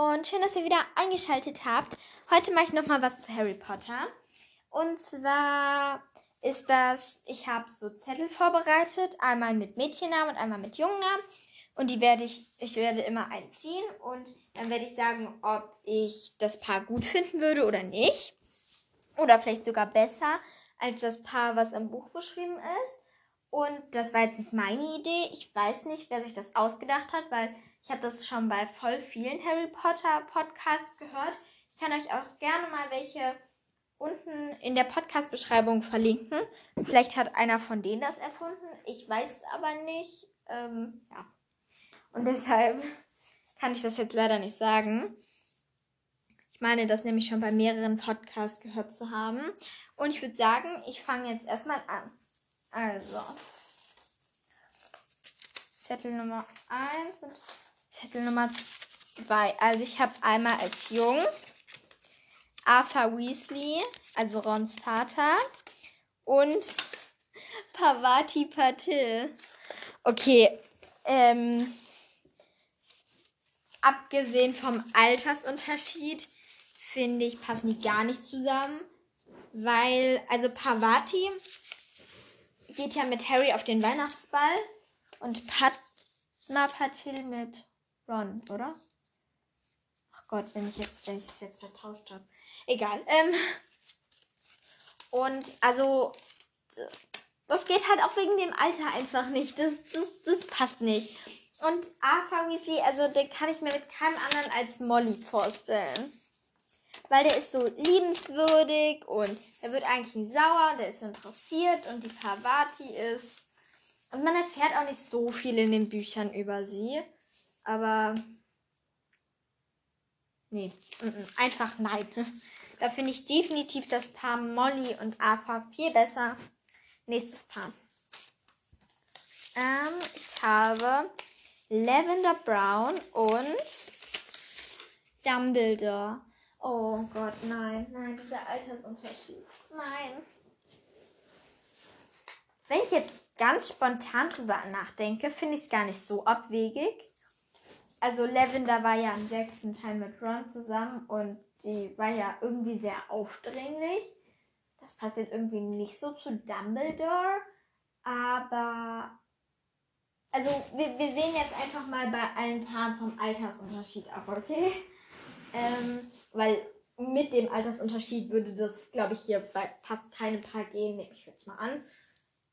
und schön, dass ihr wieder eingeschaltet habt. Heute mache ich nochmal was zu Harry Potter. Und zwar ist das, ich habe so Zettel vorbereitet, einmal mit Mädchennamen und einmal mit Jungennamen. Und die werde ich, ich werde immer einziehen und dann werde ich sagen, ob ich das Paar gut finden würde oder nicht. Oder vielleicht sogar besser als das Paar, was im Buch beschrieben ist. Und das war jetzt nicht meine Idee. Ich weiß nicht, wer sich das ausgedacht hat, weil ich habe das schon bei voll vielen Harry Potter Podcasts gehört. Ich kann euch auch gerne mal welche unten in der Podcast-Beschreibung verlinken. Vielleicht hat einer von denen das erfunden. Ich weiß aber nicht. Ähm, ja. Und deshalb kann ich das jetzt leider nicht sagen. Ich meine, das nämlich schon bei mehreren Podcasts gehört zu haben. Und ich würde sagen, ich fange jetzt erstmal an. Also. Zettel Nummer 1 und Zettel Nummer 2. Also ich habe einmal als Jung Arthur Weasley, also Rons Vater, und Pavati Patil. Okay, ähm, abgesehen vom Altersunterschied, finde ich, passen die gar nicht zusammen. Weil, also Pavati geht ja mit Harry auf den Weihnachtsball und Padma Patil mit Ron, oder? Ach Gott, wenn ich jetzt, wenn ich es jetzt vertauscht habe. Egal. Ähm, und also, das geht halt auch wegen dem Alter einfach nicht. Das, das, das passt nicht. Und Arthur Weasley, also den kann ich mir mit keinem anderen als Molly vorstellen weil der ist so liebenswürdig und er wird eigentlich nie sauer, der ist so interessiert und die Parvati ist. Und man erfährt auch nicht so viel in den Büchern über sie. Aber. Nee, einfach nein. Da finde ich definitiv das Paar Molly und Arthur viel besser. Nächstes Paar. Ähm, ich habe Lavender Brown und Dumbledore. Oh Gott, nein, nein, dieser Altersunterschied. Nein. Wenn ich jetzt ganz spontan drüber nachdenke, finde ich es gar nicht so abwegig. Also Lavender war ja im sechsten Teil mit Ron zusammen und die war ja irgendwie sehr aufdringlich. Das passt jetzt irgendwie nicht so zu Dumbledore. Aber also wir, wir sehen jetzt einfach mal bei allen Paaren vom Altersunterschied ab, okay? Ähm, weil mit dem Altersunterschied würde das, glaube ich, hier bei fast keinem Paar gehen. Nehme ich jetzt mal an.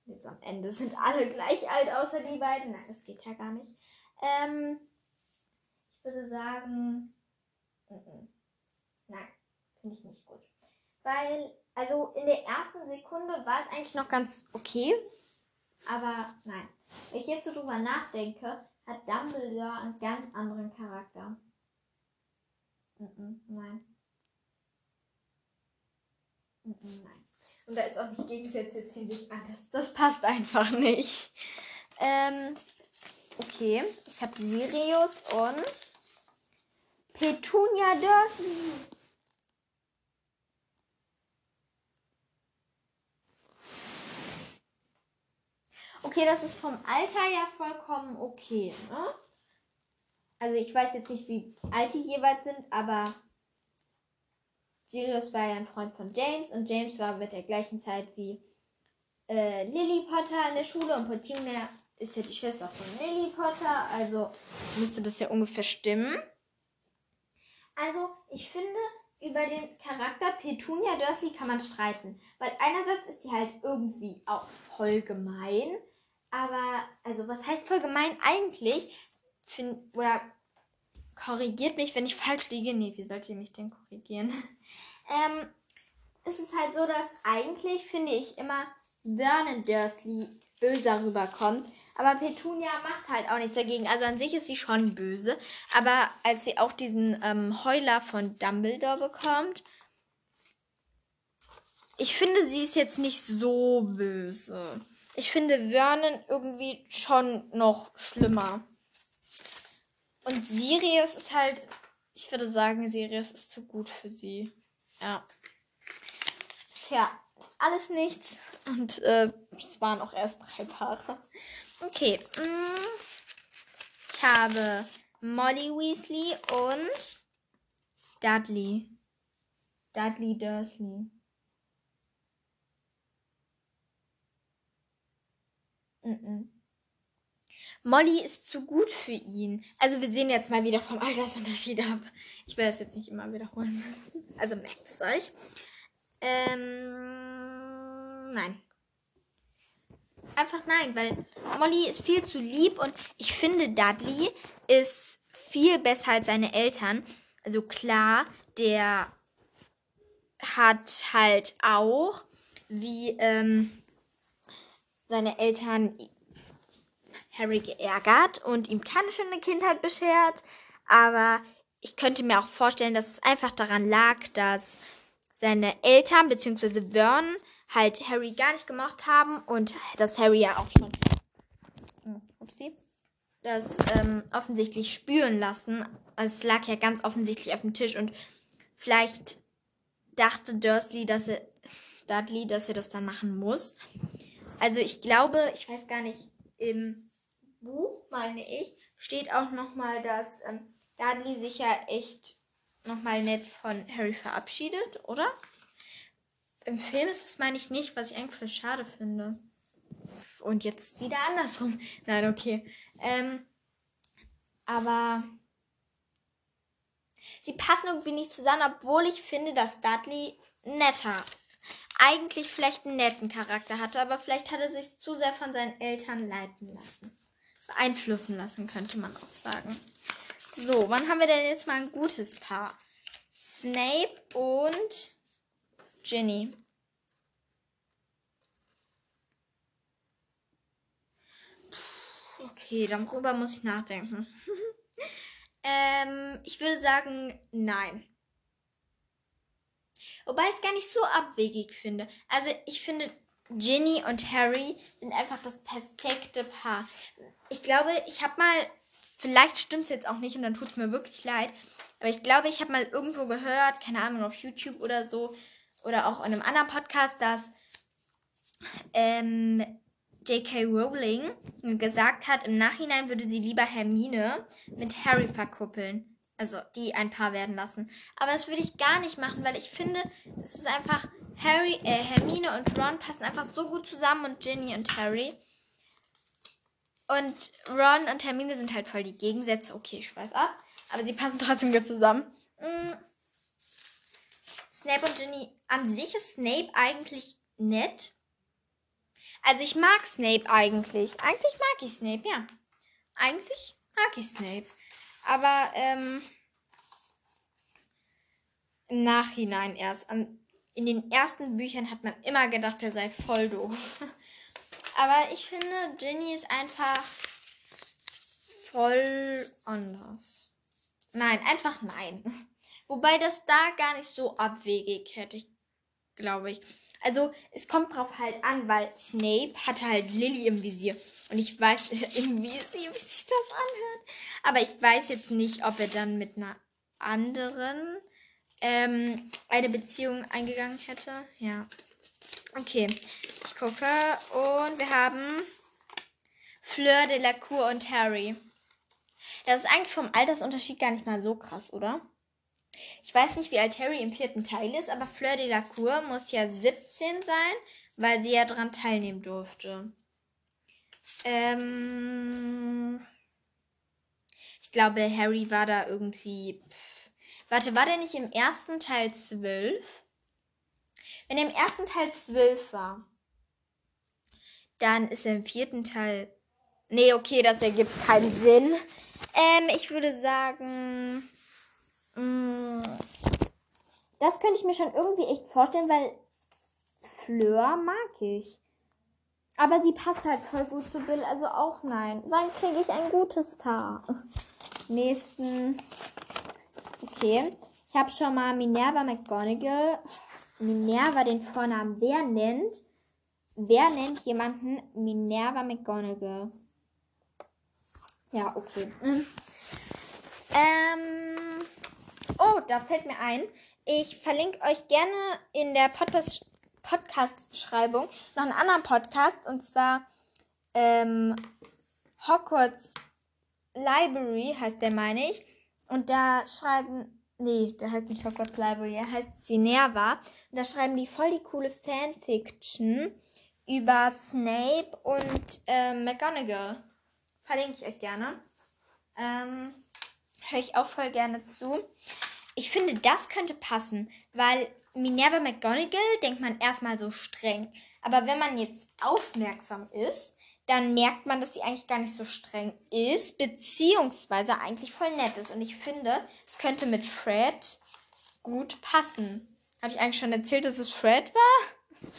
Jetzt am Ende sind alle gleich alt, außer die beiden. Nein, das geht ja gar nicht. Ähm, würde sagen, n -n. nein, finde ich nicht gut. Weil, also in der ersten Sekunde war es eigentlich noch ganz okay. Aber nein. Wenn ich jetzt so drüber nachdenke, hat Dumbledore einen ganz anderen Charakter. Mm nein. Mm nein. Und da ist auch nicht Gegensätze ziemlich anders. Das passt einfach nicht. Ähm, okay. Ich habe Sirius und Petunia Dursley. Okay, das ist vom Alter ja vollkommen okay, ne? Also ich weiß jetzt nicht, wie alt die jeweils sind, aber Sirius war ja ein Freund von James und James war mit der gleichen Zeit wie äh, Lily Potter in der Schule und Petunia ist ja die Schwester von Lily Potter, also müsste das ja ungefähr stimmen. Also ich finde, über den Charakter Petunia Dursley kann man streiten, weil einerseits ist die halt irgendwie auch voll gemein, aber also was heißt voll gemein eigentlich? find, oder korrigiert mich, wenn ich falsch liege. Nee, wie sollt ihr mich denn korrigieren? ähm, es ist halt so, dass eigentlich, finde ich, immer Vernon Dursley böser rüberkommt. Aber Petunia macht halt auch nichts dagegen. Also an sich ist sie schon böse. Aber als sie auch diesen ähm, Heuler von Dumbledore bekommt, ich finde, sie ist jetzt nicht so böse. Ich finde Vernon irgendwie schon noch schlimmer. Und Sirius ist halt, ich würde sagen, Sirius ist zu gut für sie. Ja. Tja, alles nichts. Und äh, es waren auch erst drei Paare. Okay. Mm, ich habe Molly Weasley und Dudley. Dudley Dursley. Molly ist zu gut für ihn. Also wir sehen jetzt mal wieder vom Altersunterschied ab. Ich werde es jetzt nicht immer wiederholen. Also merkt es euch. Ähm, nein. Einfach nein, weil Molly ist viel zu lieb und ich finde, Dudley ist viel besser als seine Eltern. Also klar, der hat halt auch, wie ähm, seine Eltern Harry geärgert und ihm keine schöne Kindheit beschert. Aber ich könnte mir auch vorstellen, dass es einfach daran lag, dass seine Eltern bzw. Vernon halt Harry gar nicht gemacht haben und dass Harry ja auch schon hm, upsie, das ähm, offensichtlich spüren lassen. Also es lag ja ganz offensichtlich auf dem Tisch und vielleicht dachte Dursley, dass er Dudley, dass er das dann machen muss. Also ich glaube, ich weiß gar nicht, im Buch, meine ich, steht auch nochmal, dass ähm, Dudley sich ja echt nochmal nett von Harry verabschiedet, oder? Im Film ist das, meine ich, nicht, was ich eigentlich voll schade finde. Und jetzt wieder andersrum. Nein, okay. Ähm, aber sie passen irgendwie nicht zusammen, obwohl ich finde, dass Dudley netter, eigentlich vielleicht einen netten Charakter hatte, aber vielleicht hat er sich zu sehr von seinen Eltern leiten lassen beeinflussen lassen, könnte man auch sagen. So, wann haben wir denn jetzt mal ein gutes Paar? Snape und Ginny. okay, darüber muss ich nachdenken. ähm, ich würde sagen, nein. Wobei ich es gar nicht so abwegig finde. Also ich finde, Ginny und Harry sind einfach das perfekte Paar. Ich glaube, ich habe mal, vielleicht stimmt es jetzt auch nicht und dann tut es mir wirklich leid, aber ich glaube, ich habe mal irgendwo gehört, keine Ahnung, auf YouTube oder so, oder auch in einem anderen Podcast, dass ähm, J.K. Rowling gesagt hat, im Nachhinein würde sie lieber Hermine mit Harry verkuppeln. Also die ein Paar werden lassen. Aber das würde ich gar nicht machen, weil ich finde, es ist einfach Harry, äh, Hermine und Ron passen einfach so gut zusammen und Ginny und Harry. Und Ron und Hermine sind halt voll die Gegensätze. Okay, ich schweif ab. Aber sie passen trotzdem gut zusammen. Mhm. Snape und Ginny. An sich ist Snape eigentlich nett. Also ich mag Snape eigentlich. Eigentlich mag ich Snape, ja. Eigentlich mag ich Snape. Aber ähm, im Nachhinein erst. An, in den ersten Büchern hat man immer gedacht, er sei voll doof. Aber ich finde, Ginny ist einfach voll anders. Nein, einfach nein. Wobei das da gar nicht so abwegig hätte ich, glaube ich. Also es kommt drauf halt an, weil Snape hatte halt Lily im Visier. Und ich weiß irgendwie, wie sich das anhört. Aber ich weiß jetzt nicht, ob er dann mit einer anderen ähm, eine Beziehung eingegangen hätte. Ja. Okay, ich gucke. Und wir haben Fleur de la Cour und Harry. Das ist eigentlich vom Altersunterschied gar nicht mal so krass, oder? Ich weiß nicht, wie alt Harry im vierten Teil ist, aber Fleur de la Cour muss ja 17 sein, weil sie ja dran teilnehmen durfte. Ähm, ich glaube, Harry war da irgendwie. Pff, warte, war der nicht im ersten Teil 12? Wenn er im ersten Teil 12 war, dann ist er im vierten Teil. Nee, okay, das ergibt keinen Sinn. Ähm, ich würde sagen. Mm, das könnte ich mir schon irgendwie echt vorstellen, weil Fleur mag ich. Aber sie passt halt voll gut zu Bill, also auch nein. Wann kriege ich ein gutes Paar? Nächsten. Okay. Ich habe schon mal Minerva McGonagall. Minerva den Vornamen. Wer nennt? Wer nennt jemanden Minerva McGonagall? Ja, okay. Ähm. Oh, da fällt mir ein. Ich verlinke euch gerne in der Podcast Podcast-Beschreibung noch einen anderen Podcast und zwar ähm, Hogwarts Library heißt der, meine ich. Und da schreiben Nee, der heißt nicht Hogwarts Library, der heißt Sinerva. Und da schreiben die voll die coole Fanfiction über Snape und äh, McGonagall. Verlinke ich euch gerne. Ähm, Höre ich auch voll gerne zu. Ich finde, das könnte passen, weil Minerva McGonagall denkt man erstmal so streng. Aber wenn man jetzt aufmerksam ist, dann merkt man, dass sie eigentlich gar nicht so streng ist, beziehungsweise eigentlich voll nett ist. Und ich finde, es könnte mit Fred gut passen. Hatte ich eigentlich schon erzählt, dass es Fred war?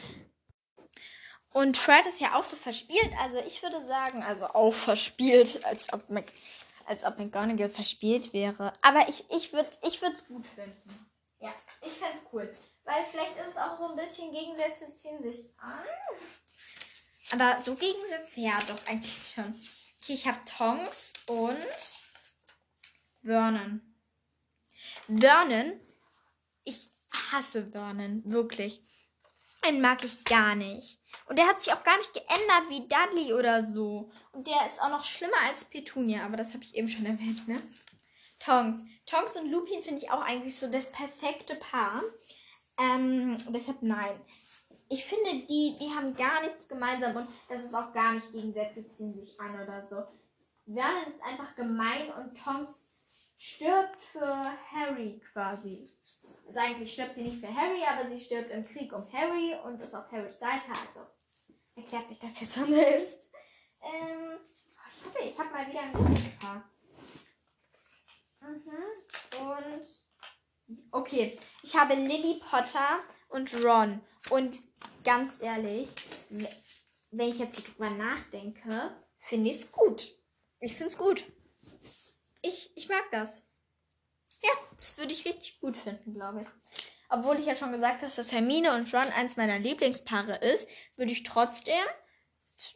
Und Fred ist ja auch so verspielt. Also ich würde sagen, also auch verspielt, als ob, Mac, als ob McGonagall verspielt wäre. Aber ich, ich würde es ich gut finden. Ja, ich fände es cool. Weil vielleicht ist es auch so ein bisschen Gegensätze ziehen sich an. Aber so Gegensätze, ja, doch, eigentlich schon. Okay, ich habe Tongs und Vernon. Vernon, ich hasse Vernon, wirklich. Den mag ich gar nicht. Und der hat sich auch gar nicht geändert wie Dudley oder so. Und der ist auch noch schlimmer als Petunia, aber das habe ich eben schon erwähnt, ne? Tongs. Tongs und Lupin finde ich auch eigentlich so das perfekte Paar. Ähm, deshalb nein ich finde, die, die haben gar nichts gemeinsam und das ist auch gar nicht Gegensätze ziehen sich an oder so. Vernon ist einfach gemein und Tonks stirbt für Harry quasi. Also eigentlich stirbt sie nicht für Harry, aber sie stirbt im Krieg um Harry und ist auf Harrys Seite. Also erklärt sich das jetzt selbst. Ähm, ich hoffe, ich habe mal wieder ein gutes Paar. Mhm. Und okay, ich habe Lily Potter und Ron. Und ganz ehrlich, wenn ich jetzt drüber nachdenke, finde ich es gut. Ich finde es gut. Ich, ich mag das. Ja, das würde ich richtig gut finden, glaube ich. Obwohl ich ja schon gesagt habe, dass Hermine und Ron eins meiner Lieblingspaare ist, würde ich trotzdem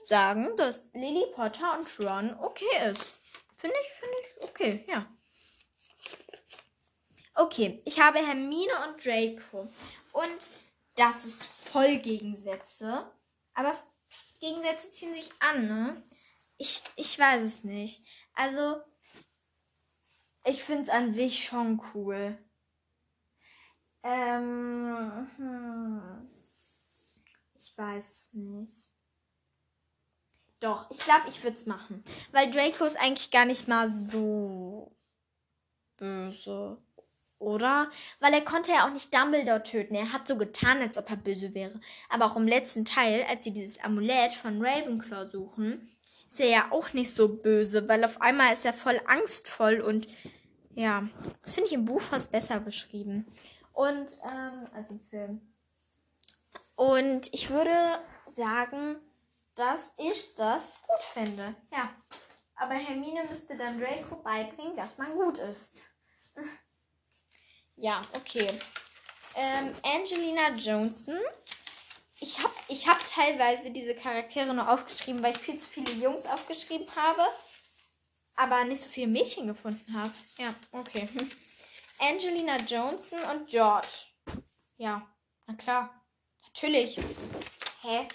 sagen, dass Lily Potter und Ron okay ist. Finde ich, finde ich okay, ja. Okay, ich habe Hermine und Draco. Und das ist voll Gegensätze. Aber Gegensätze ziehen sich an, ne? Ich, ich weiß es nicht. Also, ich finde es an sich schon cool. Ähm, hm. Ich weiß nicht. Doch, ich glaube, ich würde es machen. Weil Draco ist eigentlich gar nicht mal so böse oder? Weil er konnte ja auch nicht Dumbledore töten. Er hat so getan, als ob er böse wäre. Aber auch im letzten Teil, als sie dieses Amulett von Ravenclaw suchen, ist er ja auch nicht so böse, weil auf einmal ist er voll angstvoll und ja, das finde ich im Buch fast besser beschrieben. Und, ähm, also im Film. Und ich würde sagen, dass ich das gut finde. Ja. Aber Hermine müsste dann Draco beibringen, dass man gut ist. Ja, okay. Ähm, Angelina Johnson. Ich habe ich hab teilweise diese Charaktere nur aufgeschrieben, weil ich viel zu viele Jungs aufgeschrieben habe. Aber nicht so viele Mädchen gefunden habe. Ja, okay. Angelina Johnson und George. Ja, na klar. Natürlich. Hä?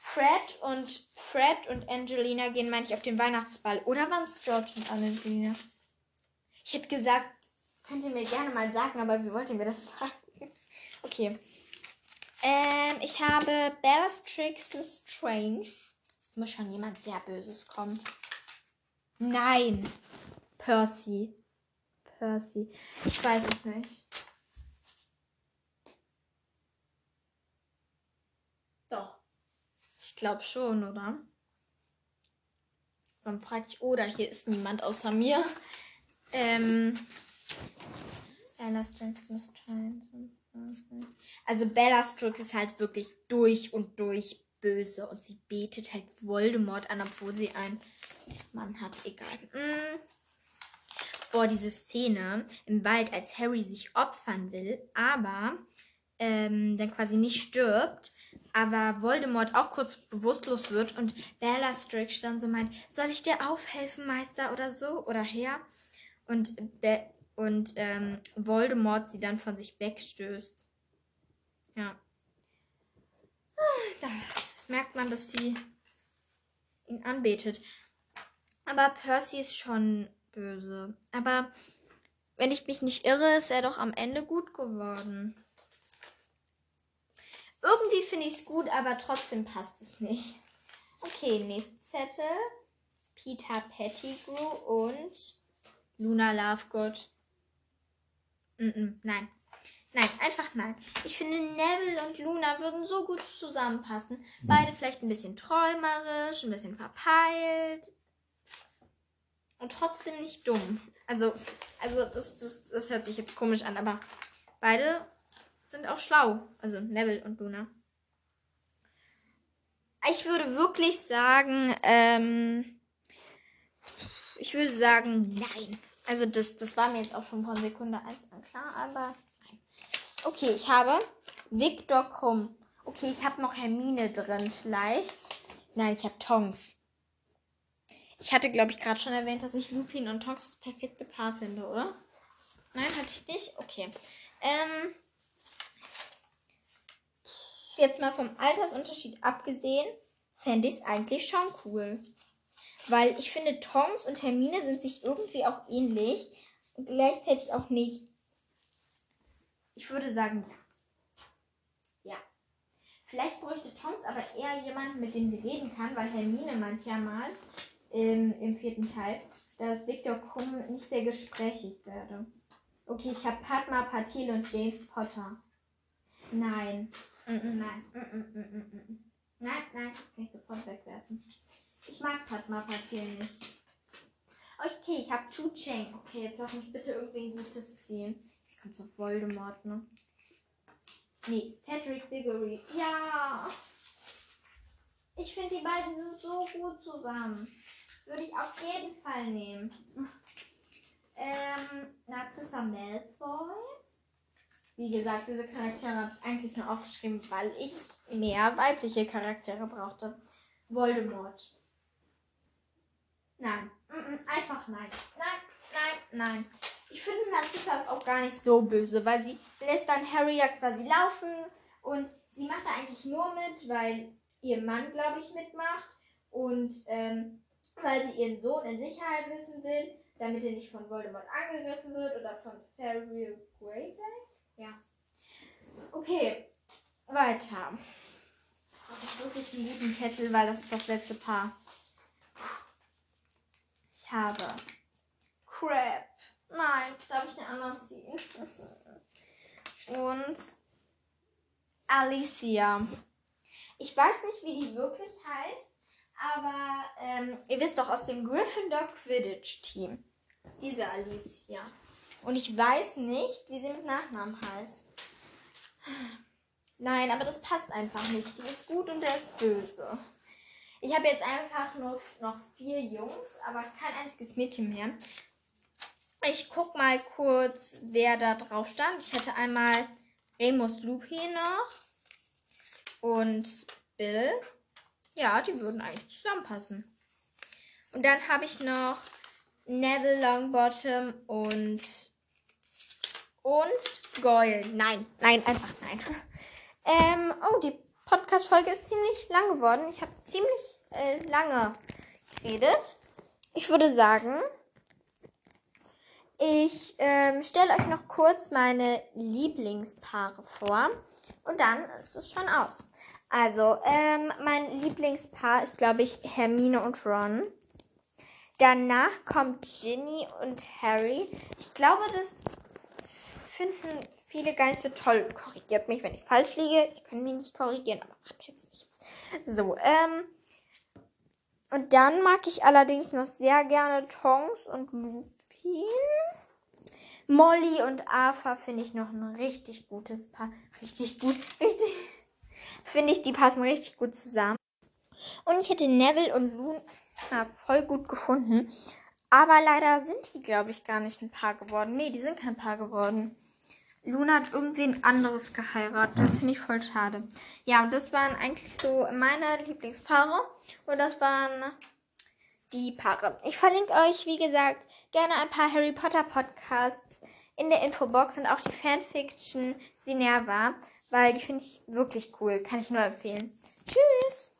Fred und Fred und Angelina gehen, meine ich, auf den Weihnachtsball. Oder waren es George und Angelina? Ich hätte gesagt, Könnt ihr mir gerne mal sagen, aber wie wollt ihr mir das sagen? okay. Ähm, ich habe Bellatrix Strange. Es muss schon jemand sehr Böses kommen. Nein. Percy. Percy. Ich weiß es nicht. Doch. Ich glaube schon, oder? Dann frage ich, oder hier ist niemand außer mir. Ähm, also Bellatrix ist halt wirklich durch und durch böse und sie betet halt Voldemort an, obwohl sie einen Mann hat. Egal. Mm. Boah, diese Szene im Wald, als Harry sich opfern will, aber ähm, dann quasi nicht stirbt, aber Voldemort auch kurz bewusstlos wird und Bellatrix dann so meint, soll ich dir aufhelfen, Meister oder so oder Herr? Und Be und ähm, Voldemort sie dann von sich wegstößt. Ja. Da merkt man, dass sie ihn anbetet. Aber Percy ist schon böse. Aber wenn ich mich nicht irre, ist er doch am Ende gut geworden. Irgendwie finde ich es gut, aber trotzdem passt es nicht. Okay, nächster Zettel. Peter Pettigrew und Luna Lovegood. Mm -mm, nein. Nein, einfach nein. Ich finde, Neville und Luna würden so gut zusammenpassen. Beide vielleicht ein bisschen träumerisch, ein bisschen verpeilt. Und trotzdem nicht dumm. Also, also das, das, das hört sich jetzt komisch an, aber beide sind auch schlau. Also Neville und Luna. Ich würde wirklich sagen, ähm, ich würde sagen, nein. Also das, das war mir jetzt auch schon von Sekunde 1 an klar, aber. Okay, ich habe Victor Krumm. Okay, ich habe noch Hermine drin vielleicht. Nein, ich habe Tongs. Ich hatte, glaube ich, gerade schon erwähnt, dass ich Lupin und Tonks das perfekte Paar finde, oder? Nein, hatte ich nicht? Okay. Ähm, jetzt mal vom Altersunterschied abgesehen, fände ich es eigentlich schon cool. Weil ich finde, Tongs und Hermine sind sich irgendwie auch ähnlich und gleichzeitig auch nicht. Ich würde sagen, ja. Ja. Vielleicht bräuchte Tongs aber eher jemanden, mit dem sie reden kann, weil Hermine manchmal im, im vierten Teil, dass Victor Krumm nicht sehr gesprächig werde. Okay, ich habe Padma Patil und James Potter. Nein. Mm -mm, nein. Mm nein, nein, das kann ich sofort wegwerfen. Ich mag Padma Patil nicht. Okay, ich habe Chu Cheng. Okay, jetzt lass mich bitte irgendwie ein Gutes ziehen. Kommt so Voldemort, ne? Nee, Cedric Diggory. Ja! Ich finde, die beiden sind so gut zusammen. Würde ich auf jeden Fall nehmen. Ähm, Narcissa Malfoy. Wie gesagt, diese Charaktere habe ich eigentlich nur aufgeschrieben, weil ich mehr weibliche Charaktere brauchte. Voldemort. Nein. Einfach nein. Nein, nein, nein. Ich finde Narcissa ist auch gar nicht so böse, weil sie lässt dann Harry ja quasi laufen und sie macht da eigentlich nur mit, weil ihr Mann, glaube ich, mitmacht und ähm, weil sie ihren Sohn in Sicherheit wissen will, damit er nicht von Voldemort angegriffen wird oder von Fairy Greyback. Ja. Okay, weiter. Das ist wirklich einen guten Zettel, weil das ist das letzte Paar. Ich habe Crab. Nein, darf ich den anderen ziehen? Und Alicia. Ich weiß nicht, wie die wirklich heißt, aber ähm, ihr wisst doch aus dem Gryffindor Quidditch Team. Diese Alicia. Und ich weiß nicht, wie sie mit Nachnamen heißt. Nein, aber das passt einfach nicht. Die ist gut und der ist böse. Ich habe jetzt einfach nur noch vier Jungs, aber kein einziges Mädchen mehr. Ich guck mal kurz, wer da drauf stand. Ich hätte einmal Remus Lupin noch und Bill. Ja, die würden eigentlich zusammenpassen. Und dann habe ich noch Neville Longbottom und und Goyle. Nein, nein, einfach nein. Ähm, oh, die Podcast-Folge ist ziemlich lang geworden. Ich habe ziemlich äh, lange geredet. Ich würde sagen, ich ähm, stelle euch noch kurz meine Lieblingspaare vor. Und dann ist es schon aus. Also, ähm, mein Lieblingspaar ist, glaube ich, Hermine und Ron. Danach kommt Ginny und Harry. Ich glaube, das finden viele gar nicht so toll. Korrigiert mich, wenn ich falsch liege. Ich kann mich nicht korrigieren, aber macht jetzt nichts. So, ähm. Und dann mag ich allerdings noch sehr gerne Tongs und Lupin. Molly und Arthur finde ich noch ein richtig gutes Paar. Richtig gut. Richtig finde ich, die passen richtig gut zusammen. Und ich hätte Neville und Luna voll gut gefunden. Aber leider sind die, glaube ich, gar nicht ein Paar geworden. Nee, die sind kein Paar geworden. Luna hat irgendwen anderes geheiratet. Das finde ich voll schade. Ja, und das waren eigentlich so meine Lieblingspaare. Und das waren die Paare. Ich verlinke euch, wie gesagt, gerne ein paar Harry Potter Podcasts in der Infobox und auch die Fanfiction Sinerva weil die finde ich wirklich cool. Kann ich nur empfehlen. Tschüss!